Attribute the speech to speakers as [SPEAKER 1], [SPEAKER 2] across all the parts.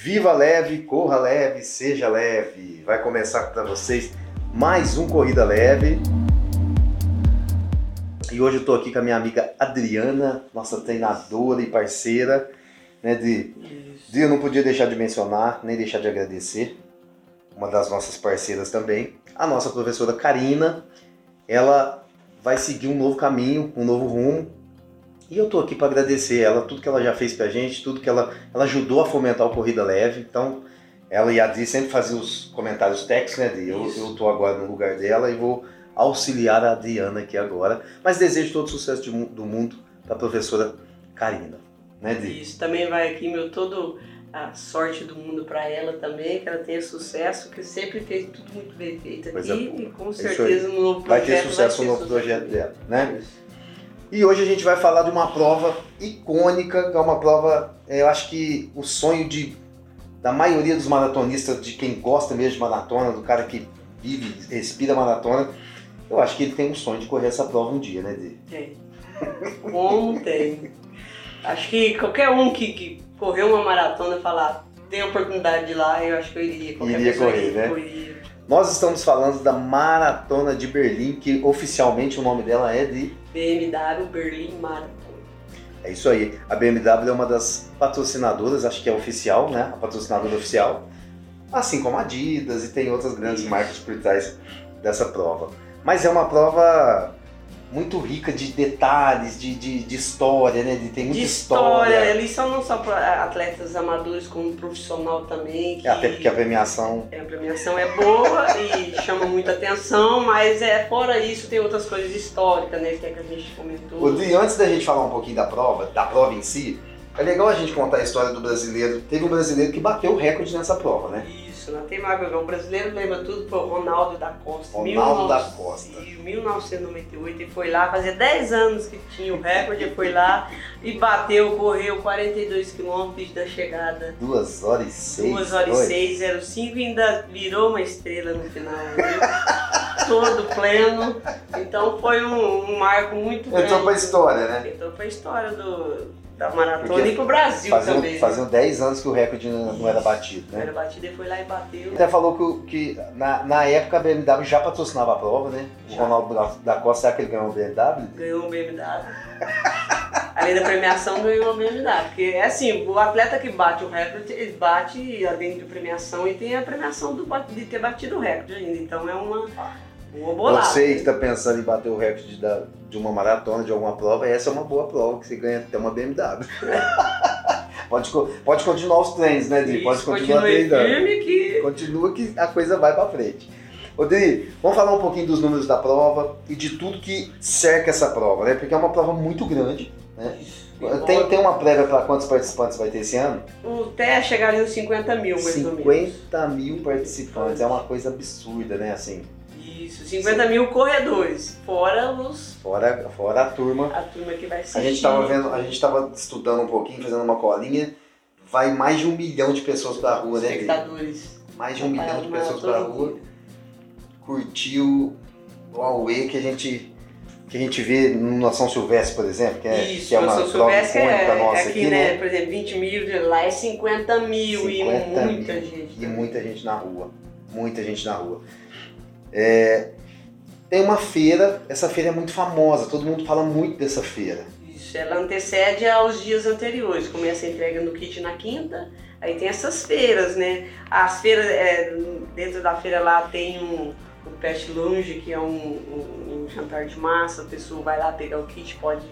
[SPEAKER 1] Viva leve, corra leve, seja leve. Vai começar para vocês mais um Corrida Leve. E hoje eu estou aqui com a minha amiga Adriana, nossa treinadora e parceira. Né, de, de eu não podia deixar de mencionar, nem deixar de agradecer. Uma das nossas parceiras também. A nossa professora Karina. Ela vai seguir um novo caminho, um novo rumo. E eu tô aqui para agradecer ela, tudo que ela já fez pra gente, tudo que ela, ela ajudou a fomentar o Corrida Leve. Então, ela e a Adri sempre faziam os comentários técnicos, né, Adri? Eu, tô agora no lugar dela e vou auxiliar a Adriana aqui agora. Mas desejo todo o sucesso de, do mundo para a professora Karina, né, Adri?
[SPEAKER 2] Isso, também vai aqui meu todo a sorte do mundo para ela também, que ela tenha sucesso, que sempre fez tudo muito bem feito aqui
[SPEAKER 1] é.
[SPEAKER 2] e com
[SPEAKER 1] Isso
[SPEAKER 2] certeza no novo
[SPEAKER 1] Vai
[SPEAKER 2] projeto
[SPEAKER 1] ter sucesso no
[SPEAKER 2] ter
[SPEAKER 1] novo projeto
[SPEAKER 2] sucesso.
[SPEAKER 1] dela, né?
[SPEAKER 2] Isso.
[SPEAKER 1] E hoje a gente vai falar de uma prova icônica, que é uma prova, é, eu acho que o sonho de, da maioria dos maratonistas, de quem gosta mesmo de maratona, do cara que vive, respira maratona, eu acho que ele tem um sonho de correr essa prova um dia, né, Dê?
[SPEAKER 2] Tem. Como tem. Acho que qualquer um que, que correu uma maratona e falar tem a oportunidade de ir lá, eu acho que eu iria. Qualquer
[SPEAKER 1] Iria correr,
[SPEAKER 2] iria,
[SPEAKER 1] né? Nós estamos falando da Maratona de Berlim, que oficialmente o nome dela é de...
[SPEAKER 2] BMW Berlim Marathon.
[SPEAKER 1] É isso aí, a BMW é uma das patrocinadoras, acho que é oficial, né? A patrocinadora oficial. Assim como a Adidas e tem outras grandes marcas por trás dessa prova. Mas é uma prova muito rica de detalhes, de, de, de história, né? De, tem muita
[SPEAKER 2] De
[SPEAKER 1] história.
[SPEAKER 2] história, eles são não só pra atletas amadores, como profissional também. Que
[SPEAKER 1] Até porque a premiação.
[SPEAKER 2] a premiação é boa e chama muita atenção, mas é fora isso tem outras coisas históricas, né? Que é que a gente comentou.
[SPEAKER 1] Dri, antes da gente falar um pouquinho da prova, da prova em si, é legal a gente contar a história do brasileiro. Teve um brasileiro que bateu o recorde nessa prova, né?
[SPEAKER 2] Isso, na temática, o brasileiro lembra tudo, foi o Ronaldo da Costa.
[SPEAKER 1] Ronaldo
[SPEAKER 2] 1900
[SPEAKER 1] da Costa.
[SPEAKER 2] Em 1998, ele foi lá, fazia 10 anos que tinha o recorde, ele foi lá e bateu, correu 42 quilômetros da chegada.
[SPEAKER 1] 2 horas e 6.
[SPEAKER 2] 2 horas e 6, 05 e ainda virou uma estrela no final, viu? Todo pleno. Então foi um, um marco muito grande.
[SPEAKER 1] Entrou pra história, né?
[SPEAKER 2] Entrou pra história do, da maratona
[SPEAKER 1] Porque
[SPEAKER 2] e pro Brasil
[SPEAKER 1] Faziam,
[SPEAKER 2] também. né?
[SPEAKER 1] faziam 10 anos que o recorde não, não era batido, né?
[SPEAKER 2] Era batida e foi lá e bateu.
[SPEAKER 1] Até falou que, o- que na, na época a BMW já patrocinava a prova, né? O
[SPEAKER 2] Já.
[SPEAKER 1] Ronaldo da, Costa, será que ele ganhou o BMW?
[SPEAKER 2] Ganhou um BMW. Além da premiação, ganhou um BMW. Porque é assim, o atleta que bate o recorde, ele bate além de premiação e tem a premiação do, de ter batido o recorde ainda. Então é uma, bolada.
[SPEAKER 1] Você que está pensando em bater o recorde da, de uma maratona, de alguma prova, essa é uma boa prova, que você ganha até uma BMW. pode, pode continuar os treinos, né, Dri? Pode continuar treinando.
[SPEAKER 2] que
[SPEAKER 1] Continua que a coisa vai pra frente. Ô Dri, vamos falar um pouquinho dos números da prova e de tudo que cerca essa prova, né? Porque é uma prova muito grande. Né? Tem, tem uma prévia para quantos participantes vai ter esse ano?
[SPEAKER 2] Até chegar ali nos 50 mil, mais ou menos.
[SPEAKER 1] 50 mil participantes, é uma coisa absurda, né? Assim,
[SPEAKER 2] Isso, 50 mil corredores. Fora os,
[SPEAKER 1] fora, fora a turma.
[SPEAKER 2] a turma que vai assistir.
[SPEAKER 1] A gente tava vendo, a gente tava estudando um pouquinho, fazendo uma colinha. Vai mais de um milhão de pessoas pra rua, né?
[SPEAKER 2] Espectadores.
[SPEAKER 1] Mais de um milhão de pessoas pra rua.
[SPEAKER 2] inteira.
[SPEAKER 1] curtiu o Aue que a gente que a gente vê no São Silvestre, por exemplo, que é,
[SPEAKER 2] Isso,
[SPEAKER 1] que é uma
[SPEAKER 2] Silvestre é,
[SPEAKER 1] nossa
[SPEAKER 2] aqui,
[SPEAKER 1] aqui,
[SPEAKER 2] né?
[SPEAKER 1] né?
[SPEAKER 2] Por exemplo, 20 mil, lá é 50 mil
[SPEAKER 1] 50
[SPEAKER 2] e muita
[SPEAKER 1] mil.
[SPEAKER 2] gente.
[SPEAKER 1] E muita gente na rua, muita gente na rua. É, tem uma feira, essa feira é muito famosa, todo mundo fala muito dessa feira.
[SPEAKER 2] Isso, ela antecede aos dias anteriores. Começa a entrega no kit na quinta, aí tem essas feiras, né? As feiras, é, dentro da feira lá tem um, o Pet Lounge, que é um, um- um jantar de massa, a pessoa vai lá pegar o kit, pode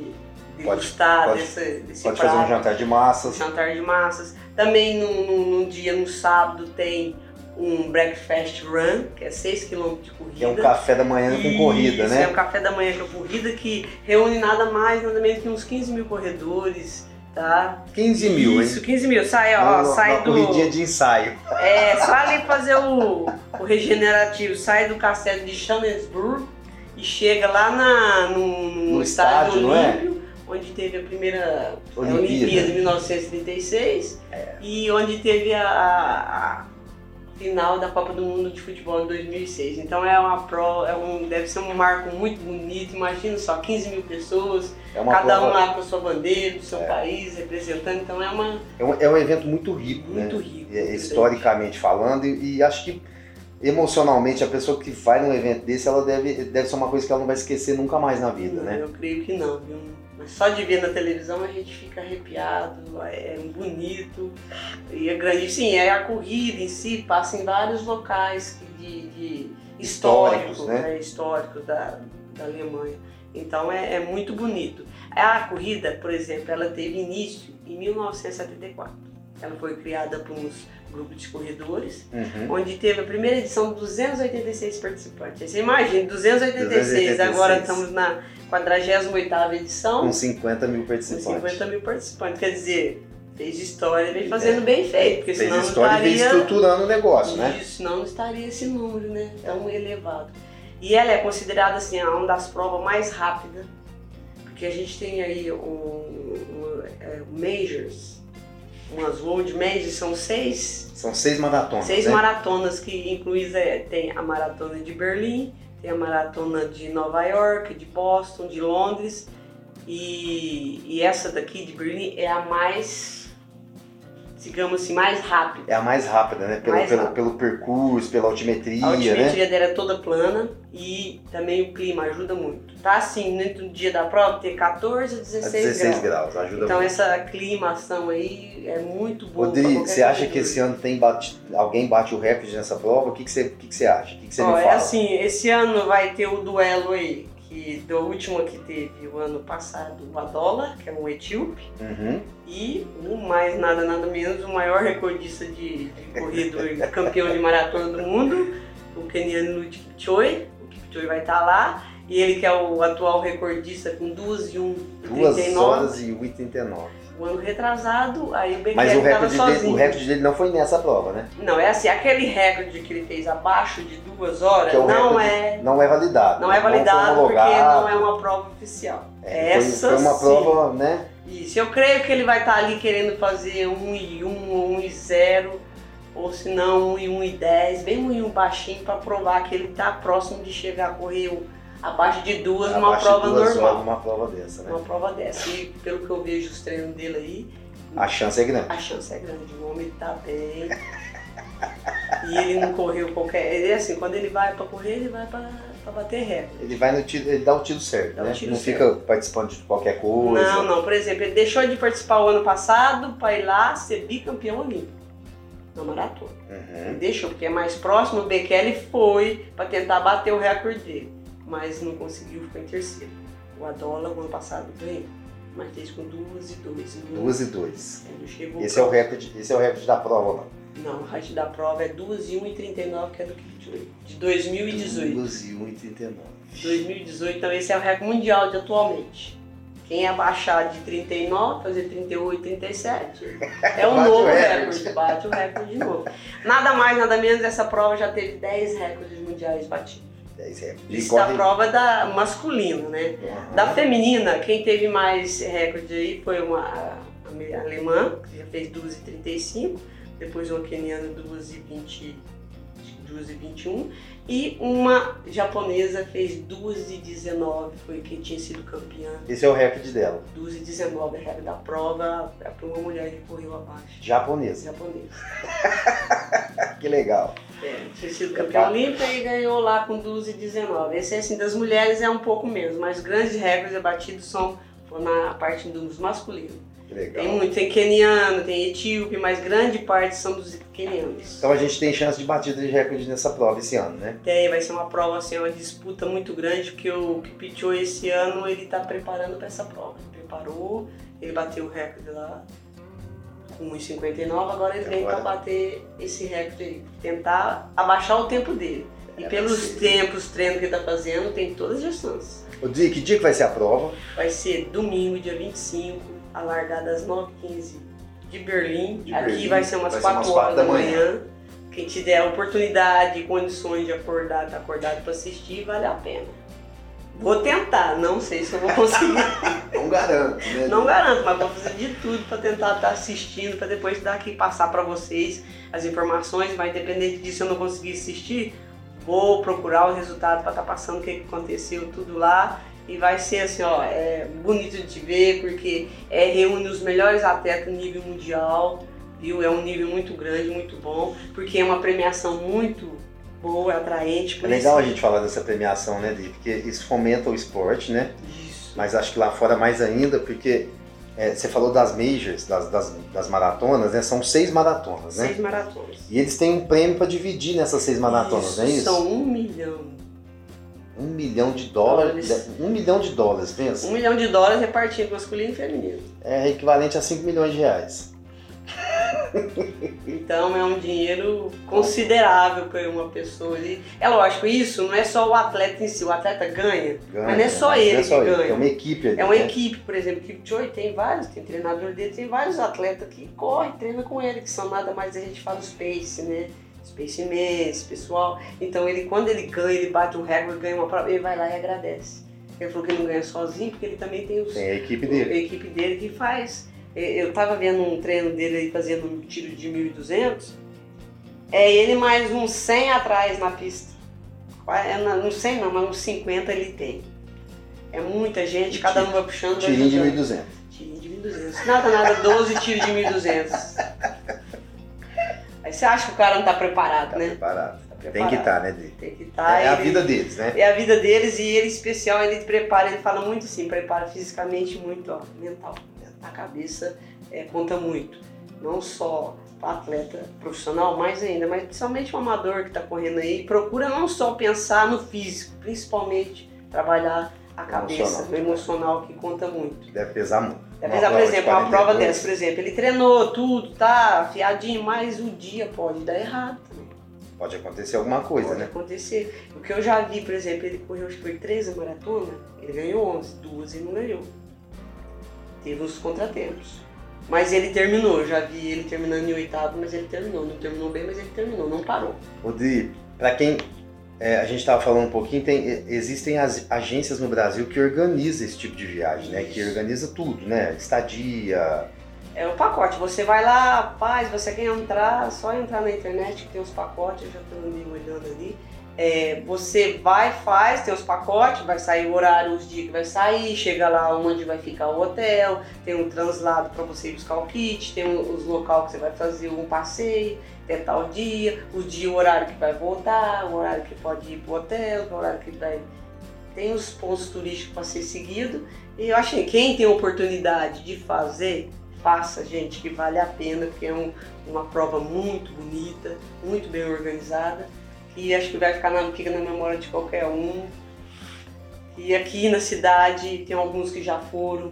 [SPEAKER 2] degustar
[SPEAKER 1] pode-
[SPEAKER 2] desse, desse
[SPEAKER 1] Pode
[SPEAKER 2] prato.
[SPEAKER 1] fazer um jantar de massas.
[SPEAKER 2] jantar de massas. Também no, no- no dia, no sábado, tem um breakfast run, que é 6 km de corrida.
[SPEAKER 1] Que é um café da manhã com corrida,
[SPEAKER 2] Isso,
[SPEAKER 1] né?
[SPEAKER 2] É um café da manhã com corrida que reúne nada mais, nada menos que uns 15 mil corredores, tá?
[SPEAKER 1] 15 mil,
[SPEAKER 2] Isso,
[SPEAKER 1] hein?
[SPEAKER 2] 15 mil. Sai, ó, sai
[SPEAKER 1] uma
[SPEAKER 2] do.
[SPEAKER 1] corridinha de ensaio.
[SPEAKER 2] É, só ali fazer o, o regenerativo, sai do castelo de Channesburg e chega lá na, no, no
[SPEAKER 1] No
[SPEAKER 2] estádio,
[SPEAKER 1] estádio, não é?
[SPEAKER 2] olímpico, onde teve a primeira
[SPEAKER 1] Olimpíada.
[SPEAKER 2] Olimpíada de 1936 e onde teve a, a- final da Copa do Mundo de Futebol em 2006. Então é uma pro, é um, deve ser um marco muito bonito. Imagina só, 15 mil pessoas,
[SPEAKER 1] É
[SPEAKER 2] cada
[SPEAKER 1] prova-
[SPEAKER 2] um lá com a sua bandeira, do seu
[SPEAKER 1] É.
[SPEAKER 2] país, representando. Então é uma
[SPEAKER 1] É um, é um evento muito rico,
[SPEAKER 2] muito
[SPEAKER 1] né?
[SPEAKER 2] rico.
[SPEAKER 1] É, historicamente falando, e, e acho que emocionalmente a pessoa que vai num evento desse, ela deve, deve ser uma coisa que ela não vai esquecer nunca mais na vida,
[SPEAKER 2] Não,
[SPEAKER 1] né?
[SPEAKER 2] Eu creio que não, viu? Só de ver na televisão a gente fica arrepiado, é bonito e é grande. Sim, é a corrida em si passa em vários locais de, de
[SPEAKER 1] Históricos,
[SPEAKER 2] históricos,
[SPEAKER 1] né?
[SPEAKER 2] né? históricos da, da Alemanha. Então é, é muito bonito. A corrida, por exemplo, ela teve início em 1974. Ela foi criada por uns grupos de corredores
[SPEAKER 1] Uhum.
[SPEAKER 2] onde teve a primeira edição 286 participantes. Você imagina, 286,
[SPEAKER 1] 286.
[SPEAKER 2] agora estamos na 48ª edição,
[SPEAKER 1] Com 50 mil
[SPEAKER 2] com
[SPEAKER 1] participantes.
[SPEAKER 2] 50 mil participantes. Quer dizer, fez história, vem fazendo bem feito, porque
[SPEAKER 1] É. Fez
[SPEAKER 2] senão não
[SPEAKER 1] história e veio
[SPEAKER 2] estaria...
[SPEAKER 1] estruturando o negócio, né?
[SPEAKER 2] Isso, senão não estaria esse número, né? Tão elevado. E ela é considerada assim, uma das provas mais rápidas, porque a gente tem aí um, um, é, majors, umas World Majors, são seis
[SPEAKER 1] São seis maratonas,
[SPEAKER 2] Seis
[SPEAKER 1] né?
[SPEAKER 2] maratonas que incluem é, tem a maratona de Berlim, tem a maratona de Nova York, de Boston, de Londres e, e essa daqui de Berlim é a mais, digamos assim, mais rápida.
[SPEAKER 1] É a mais rápida, né? Pelo,
[SPEAKER 2] Mais
[SPEAKER 1] pelo,
[SPEAKER 2] rápida.
[SPEAKER 1] pelo percurso, pela altimetria,
[SPEAKER 2] A
[SPEAKER 1] né?
[SPEAKER 2] altimetria dela é toda plana e também o clima ajuda muito. Tá assim, no dia da prova tem 14 a
[SPEAKER 1] A
[SPEAKER 2] 16,
[SPEAKER 1] 16
[SPEAKER 2] graus.
[SPEAKER 1] graus, ajuda
[SPEAKER 2] Então
[SPEAKER 1] muito.
[SPEAKER 2] essa climação aí é muito boa.
[SPEAKER 1] Rodrigo, você acha que esse ano tem bate- alguém bate o recorde nessa prova? O que, que, você, o que, que você acha? O que, que você
[SPEAKER 2] Ó,
[SPEAKER 1] me
[SPEAKER 2] é
[SPEAKER 1] fala?
[SPEAKER 2] assim, esse ano vai ter o duelo aí, que do último que teve o ano passado, o Adola, que é um etíope,
[SPEAKER 1] Uhum.
[SPEAKER 2] e o mais nada, nada menos, o maior recordista de, de corrida, campeão de maratona do mundo, o keniano Lud Kipchoge, o Kipchoge vai estar lá, e ele que é o atual recordista com 2 e 1 e
[SPEAKER 1] 2
[SPEAKER 2] 39,
[SPEAKER 1] horas e 89.
[SPEAKER 2] O ano retrasado, aí o
[SPEAKER 1] Mas o recorde, dele,
[SPEAKER 2] sozinho.
[SPEAKER 1] o recorde dele não foi nessa prova, né?
[SPEAKER 2] Não, é assim, aquele recorde que ele fez abaixo de duas horas,
[SPEAKER 1] é
[SPEAKER 2] não é
[SPEAKER 1] Não é validado.
[SPEAKER 2] Não é
[SPEAKER 1] foi
[SPEAKER 2] validado porque
[SPEAKER 1] homologado.
[SPEAKER 2] não é uma prova oficial.
[SPEAKER 1] É, foi-
[SPEAKER 2] Essa
[SPEAKER 1] foi, uma
[SPEAKER 2] sim.
[SPEAKER 1] prova, né?
[SPEAKER 2] Isso, eu creio que ele vai estar ali querendo fazer 1 e 1, 1 e 0, ou se não 1 e 1 e 10, bem 1 e 1 baixinho para provar que ele está próximo de chegar a correr o- abaixo de duas
[SPEAKER 1] Abaixo de
[SPEAKER 2] prova
[SPEAKER 1] duas
[SPEAKER 2] normal.
[SPEAKER 1] numa prova dessa, né?
[SPEAKER 2] Uma prova dessa. E pelo que eu vejo os treinos dele aí,
[SPEAKER 1] A chance é grande.
[SPEAKER 2] a chance é grande. O homem tá bem. e ele não correu qualquer. Ele é assim, quando ele vai para correr, ele vai para bater recorde.
[SPEAKER 1] Ele vai no tiro, ele dá o tiro certo,
[SPEAKER 2] Dá
[SPEAKER 1] né?
[SPEAKER 2] tiro
[SPEAKER 1] não
[SPEAKER 2] certo.
[SPEAKER 1] fica participando de qualquer coisa.
[SPEAKER 2] Não, não. Por exemplo, ele deixou de participar o ano passado para ir lá ser bicampeão olímpico na maratona. Ele
[SPEAKER 1] Uhum.
[SPEAKER 2] deixou, porque é mais próximo. O Bekele foi para tentar bater o recorde dele, mas não conseguiu, ficou em terceiro. O Adola, o ano passado, ganhou, mas fez com duas e dois. Não-
[SPEAKER 1] Duas e dois. Esse é o recorde, esse é o recorde da prova, não.
[SPEAKER 2] Não, o recorde da prova é 2 e 1 e 39, que é do Kipchoge, de 2018.
[SPEAKER 1] Duas e um e trinta e nove.
[SPEAKER 2] 2018, então esse é o recorde mundial de atualmente. Quem abaixar de 39, fazer 38, 37, é um novo
[SPEAKER 1] recorde,
[SPEAKER 2] bate o recorde de novo. Nada mais, nada menos, essa prova já teve 10 recordes mundiais batidos.
[SPEAKER 1] Dez recordes. E
[SPEAKER 2] Isso da
[SPEAKER 1] corre-
[SPEAKER 2] prova da masculina, né?
[SPEAKER 1] Uhum.
[SPEAKER 2] Da feminina, quem teve mais recorde aí foi uma alemã, que já fez 2,35, depois uma keniana 2,20, 2,21 e uma japonesa fez 2,19, foi quem tinha sido campeã.
[SPEAKER 1] Esse é o recorde dela.
[SPEAKER 2] 2,19 é a regra da prova, é para uma mulher que correu abaixo.
[SPEAKER 1] Japonesa.
[SPEAKER 2] Japonesa.
[SPEAKER 1] Que legal.
[SPEAKER 2] É, tinha sido campeã olímpica e ganhou lá com 2,19. Esse assim, das mulheres é um pouco menos, mas grandes recordes batidos são na parte dos masculinos.
[SPEAKER 1] Legal.
[SPEAKER 2] Tem muito, tem keniano, tem etíope, mas grande parte são dos kenianos.
[SPEAKER 1] Então a gente tem chance de batida de recorde nessa prova esse ano, né?
[SPEAKER 2] Tem, vai ser uma prova, assim, uma disputa muito grande, porque o Kipchoge esse ano ele está preparando para essa prova. Ele preparou, ele bateu o recorde lá com 1,59, agora ele vem para bater esse recorde aí, tentar abaixar o tempo dele. E
[SPEAKER 1] É,
[SPEAKER 2] pelos tempos, treino que ele está fazendo, tem todas as chances.
[SPEAKER 1] Ô, Di, que dia que vai ser a prova?
[SPEAKER 2] Vai ser domingo, dia 25, a largada às 9h15 de Berlim.
[SPEAKER 1] De
[SPEAKER 2] Aqui
[SPEAKER 1] Berlim.
[SPEAKER 2] vai ser umas
[SPEAKER 1] Vai ser
[SPEAKER 2] 4
[SPEAKER 1] umas
[SPEAKER 2] horas da
[SPEAKER 1] da
[SPEAKER 2] manhã. Quem tiver oportunidade e condições de acordar, tá acordado para assistir, vale a pena. Vou tentar, não sei se eu vou conseguir.
[SPEAKER 1] não garanto, né?
[SPEAKER 2] Não garanto, mas vou fazer de tudo para tentar estar assistindo, para depois daqui passar para vocês as informações, mas independente disso eu não conseguir assistir, vou procurar o resultado para estar tá passando o que aconteceu tudo lá e vai ser assim, ó, é bonito de ver porque é, reúne os melhores atletas nível mundial, viu? É um nível muito grande, muito bom, porque é uma premiação muito boa, atraente.
[SPEAKER 1] É legal isso. a gente falar dessa premiação, né, Di? Porque isso fomenta o esporte, né?
[SPEAKER 2] Isso.
[SPEAKER 1] Mas acho que lá fora mais ainda, porque é, você falou das majors, das, das, das, maratonas, né? São seis maratonas,
[SPEAKER 2] né? Seis maratonas.
[SPEAKER 1] E eles têm um prêmio para dividir nessas seis maratonas,
[SPEAKER 2] isso,
[SPEAKER 1] não é isso?
[SPEAKER 2] São um milhão.
[SPEAKER 1] Um milhão de dólares. dólares. Um milhão de dólares, pensa.
[SPEAKER 2] Um milhão de dólares repartido masculino e feminino.
[SPEAKER 1] É equivalente a 5 milhões de reais.
[SPEAKER 2] Então é um dinheiro considerável para uma pessoa ali. É lógico, isso não é só o atleta em si, o atleta ganha, ganha mas não é só ele é só que ele, ganha.
[SPEAKER 1] É uma equipe ali,
[SPEAKER 2] É uma
[SPEAKER 1] né?
[SPEAKER 2] equipe, por exemplo, que o Joey tem vários, tem treinador dele, tem vários atletas que correm, treinam com ele, que são nada mais a gente fala os pace, né? Space Imense, pessoal. Então ele, quando ele ganha, ele bate um recorde, ganha uma prova, ele vai lá e agradece. Ele falou que ele não ganha sozinho, porque ele também tem, os,
[SPEAKER 1] tem a equipe dele.
[SPEAKER 2] A equipe dele que faz. Eu tava vendo um treino dele aí fazendo um tiro de 1.200. É ele mais uns 100 atrás na pista. É, não 100 não, mas uns 50 ele tem. É muita gente, cada um vai puxando.
[SPEAKER 1] Tirinho de 1.200.
[SPEAKER 2] Tirinho de 1.200. Nada, nada, 12 tiros de 1.200. Aí você acha que o cara não tá preparado,
[SPEAKER 1] tá
[SPEAKER 2] né?
[SPEAKER 1] Preparado. Tá preparado. Tem que estar, tá, né, Dê?
[SPEAKER 2] Tem que estar. Tá,
[SPEAKER 1] é ele, a vida deles, né?
[SPEAKER 2] É a vida deles e ele especial, ele prepara, ele fala muito assim, prepara fisicamente muito, ó, mental. A cabeça é, conta muito. Não só para atleta profissional, mais ainda, mas principalmente o amador que está correndo aí, procura não só pensar no físico, principalmente trabalhar a cabeça, emocional. o emocional que conta muito.
[SPEAKER 1] Deve pesar muito.
[SPEAKER 2] Deve pesar, por exemplo, uma prova dessa, por exemplo, ele treinou tudo, tá afiadinho, mas o dia pode dar errado também.
[SPEAKER 1] Pode acontecer alguma coisa,
[SPEAKER 2] pode
[SPEAKER 1] né?
[SPEAKER 2] Pode acontecer. O que eu já vi, por exemplo, ele correu, acho que foi 13 maratonas, ele ganhou 11, duas ele não ganhou. Teve uns contratempos. Mas ele terminou, já vi ele terminando em oitavo, mas ele terminou. Não terminou bem, mas ele terminou, não parou.
[SPEAKER 1] Rodrigo, para quem é, a gente estava falando um pouquinho, tem, existem as agências no Brasil que organizam esse tipo de viagem, né? Que organiza tudo, né? Estadia.
[SPEAKER 2] É o pacote. Você vai lá, paz, você quer entrar, só entrar na internet que tem os pacotes, eu já estou meio olhando ali. É, você vai, faz, tem os pacotes, vai sair o horário, os dias que vai sair, chega lá onde vai ficar o hotel, tem um translado para você buscar o kit, tem os locais que você vai fazer um passeio, até tal dia, o dia, o horário que vai voltar, o horário que pode ir pro hotel, o horário que vai. Tem os pontos turísticos para ser seguido. E eu acho que quem tem oportunidade de fazer, faça, gente, que vale a pena, porque é um, uma prova muito bonita, muito bem organizada e acho que vai ficar na, fica na memória de qualquer um. E aqui na cidade tem alguns que já foram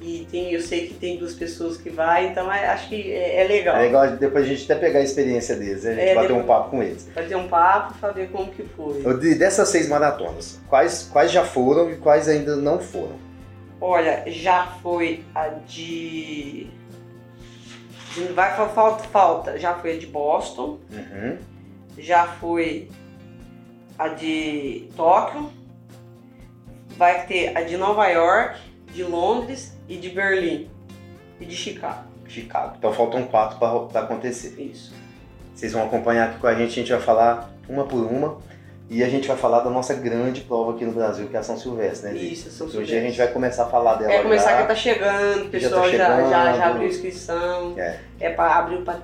[SPEAKER 2] e tem, eu sei que tem duas pessoas que vai, então é, acho que é, é, legal.
[SPEAKER 1] É legal depois a gente até pegar a experiência deles, né? a gente é, bater um papo com eles.
[SPEAKER 2] Bater um papo, saber como que foi.
[SPEAKER 1] Dessas seis maratonas, quais, quais já foram e quais ainda não foram?
[SPEAKER 2] Olha, já foi a de. Vai falta, falta. Já foi a de Boston.
[SPEAKER 1] Uhum
[SPEAKER 2] já foi a de Tóquio, vai ter a de Nova York, de Londres e de Berlim e de Chicago.
[SPEAKER 1] Chicago. Então faltam quatro para acontecer.
[SPEAKER 2] Isso.
[SPEAKER 1] Vocês vão acompanhar aqui com a gente, a gente vai falar uma por uma. E a gente vai falar da nossa grande prova aqui no Brasil, que é a São Silvestre, né?
[SPEAKER 2] Isso, São Silvestre.
[SPEAKER 1] Hoje a gente vai começar a falar dela.
[SPEAKER 2] É, começar já, que tá chegando, o pessoal já, tá já, já, abriu inscrição.
[SPEAKER 1] É,
[SPEAKER 2] é para abrir para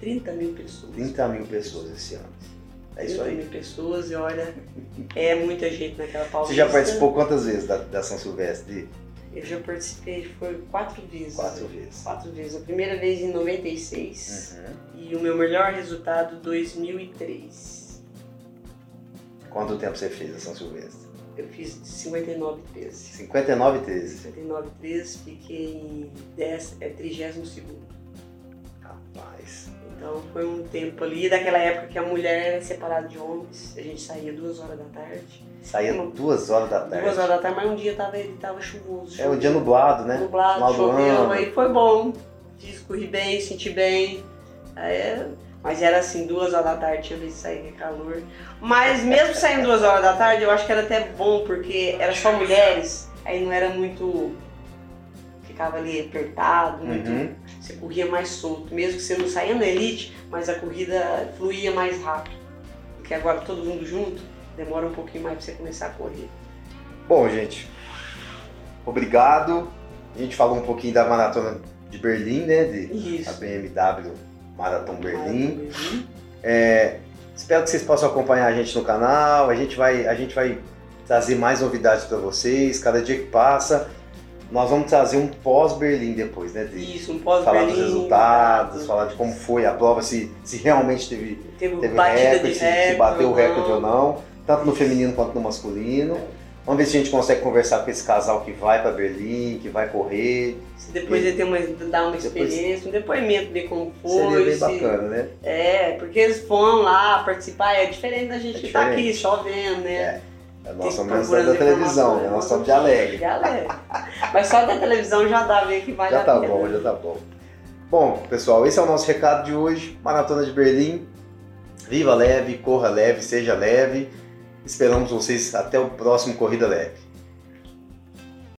[SPEAKER 2] 30 mil pessoas.
[SPEAKER 1] 30 mil pessoas esse ano. É isso aí.
[SPEAKER 2] mil pessoas e olha, é muita gente naquela pausa.
[SPEAKER 1] Você já participou quantas vezes da, da São Silvestre?
[SPEAKER 2] Eu já participei, foi quatro vezes.
[SPEAKER 1] Quatro vezes.
[SPEAKER 2] Quatro vezes. A primeira vez em 96
[SPEAKER 1] uhum.
[SPEAKER 2] e o meu melhor resultado 2003.
[SPEAKER 1] Quanto tempo você fez a São Silvestre?
[SPEAKER 2] Eu fiz 59 13.
[SPEAKER 1] 59 13?
[SPEAKER 2] 59 13, fiquei em 10, é 32 segundo. Então foi um tempo ali, daquela época que a mulher era separada de homens, a gente saía duas horas da tarde.
[SPEAKER 1] Saía duas horas da tarde?
[SPEAKER 2] Duas horas da tarde, mas um dia tava, ele tava chuvoso.
[SPEAKER 1] É, um dia nublado, né?
[SPEAKER 2] Nublado, choveu, aí foi bom. Fiz, corri bem, senti bem. Aí, Mas era assim, duas horas da tarde, tinha vez de sair, que calor. Mas mesmo saindo duas horas da tarde, eu acho que era até bom, porque era só mulheres, aí não era muito. Ficava ali apertado, muito.
[SPEAKER 1] Uhum.
[SPEAKER 2] Você corria mais solto, mesmo que você não saía na elite, mas a corrida fluía mais rápido. Porque agora todo mundo junto, demora um pouquinho mais pra você começar a correr.
[SPEAKER 1] Bom, gente, obrigado. A gente falou um pouquinho da maratona de Berlim, né? De
[SPEAKER 2] Isso.
[SPEAKER 1] a BMW Marathon Berlim.
[SPEAKER 2] Berlim.
[SPEAKER 1] É, espero que vocês possam acompanhar a gente no canal. A gente vai, a gente vai trazer mais novidades para vocês. Cada dia que passa, nós vamos trazer um pós-Berlim depois, né? De
[SPEAKER 2] Isso, um pós
[SPEAKER 1] falar dos resultados, falar de como foi a prova, se, se realmente teve,
[SPEAKER 2] Teve,
[SPEAKER 1] teve recorde,
[SPEAKER 2] de
[SPEAKER 1] se, se
[SPEAKER 2] recorde.
[SPEAKER 1] bateu o recorde ou
[SPEAKER 2] não.
[SPEAKER 1] tanto no feminino quanto no masculino. Vamos ver se a gente consegue conversar com esse casal que vai para Berlim, que vai correr.
[SPEAKER 2] Se depois ele tem uma, dar uma
[SPEAKER 1] Depois-
[SPEAKER 2] experiência, um depoimento, ver como
[SPEAKER 1] Seria
[SPEAKER 2] foi.
[SPEAKER 1] bem
[SPEAKER 2] se-
[SPEAKER 1] bacana, né?
[SPEAKER 2] É, porque eles foram lá participar, é diferente da gente
[SPEAKER 1] É
[SPEAKER 2] que tá aqui
[SPEAKER 1] diferente.
[SPEAKER 2] só vendo, né?
[SPEAKER 1] É. Nós
[SPEAKER 2] Tem
[SPEAKER 1] somos
[SPEAKER 2] que
[SPEAKER 1] da, televisão, né?
[SPEAKER 2] informações.
[SPEAKER 1] Nós somos de alegre.
[SPEAKER 2] De alegre. Mas só da televisão já dá ver que vale
[SPEAKER 1] Já
[SPEAKER 2] a
[SPEAKER 1] tá
[SPEAKER 2] pena.
[SPEAKER 1] bom, já tá bom. Bom, pessoal, esse é o nosso recado de hoje. Maratona de Berlim. Viva leve, corra leve, seja leve. Esperamos vocês até o próximo Corrida Leve.